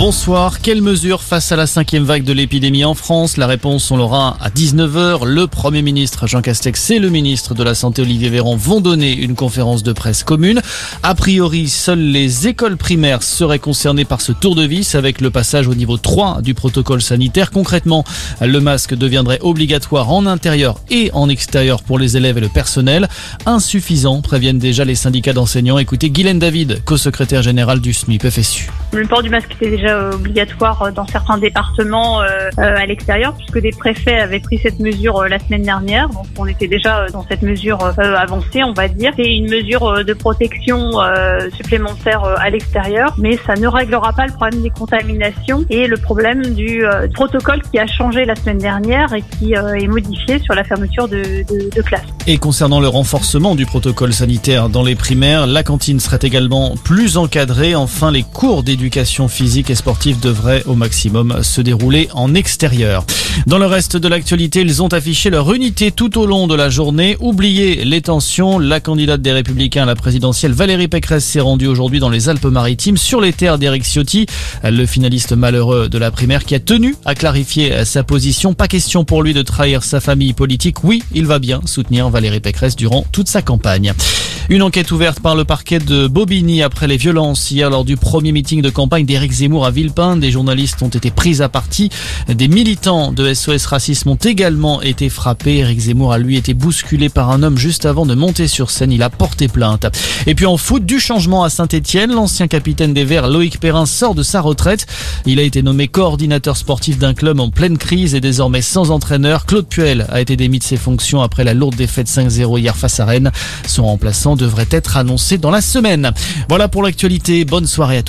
Bonsoir. Quelles mesures face à la cinquième vague de l'épidémie en France? La réponse, on l'aura à 19h. Le Premier ministre Jean Castex et le ministre de la Santé Olivier Véran vont donner une conférence de presse commune. A priori, seules les écoles primaires seraient concernées par ce tour de vis avec le passage au niveau 3 du protocole sanitaire. Concrètement, le masque deviendrait obligatoire en intérieur et en extérieur pour les élèves et le personnel. Insuffisant, préviennent déjà les syndicats d'enseignants. Écoutez Guylaine David, co-secrétaire général du SMIP FSU. Obligatoire dans certains départements euh, euh, à l'extérieur, puisque des préfets avaient pris cette mesure euh, la semaine dernière. Donc on était déjà dans cette mesure avancée, on va dire. C'est une mesure de protection supplémentaire à l'extérieur, mais ça ne réglera pas le problème des contaminations et le problème du protocole qui a changé la semaine dernière et qui est modifié sur la fermeture de, de, de classes. Et concernant le renforcement du protocole sanitaire dans les primaires, la cantine serait également plus encadrée. Enfin, les cours d'éducation physique et sportive devraient au maximum se dérouler en extérieur. Dans le reste de l'actualité, ils ont affiché leur unité tout au long de la journée. Oubliez les tensions. La candidate des Républicains à la présidentielle, Valérie Pécresse, s'est rendue aujourd'hui dans les Alpes-Maritimes, sur les terres d'Éric Ciotti, le finaliste malheureux de la primaire qui a tenu à clarifier sa position. Pas question pour lui de trahir sa famille politique. Oui, il va bien soutenir Valérie Pécresse durant toute sa campagne. Une enquête ouverte par le parquet de Bobigny après les violences hier lors du premier meeting de campagne d'Éric Zemmour à Villepin. Des journalistes ont été pris à partie. Des militants SOS Racisme ont également été frappés. Éric Zemmour a lui été bousculé par un homme juste avant de monter sur scène. Il a porté plainte. Et puis en foot, du changement à Saint-Etienne. L'ancien capitaine des Verts, Loïc Perrin, sort de sa retraite. Il a été nommé coordinateur sportif d'un club en pleine crise et désormais sans entraîneur. Claude Puel a été démis de ses fonctions après la lourde défaite 5-0 hier face à Rennes. Son remplaçant devrait être annoncé dans la semaine. Voilà pour l'actualité. Bonne soirée à tous.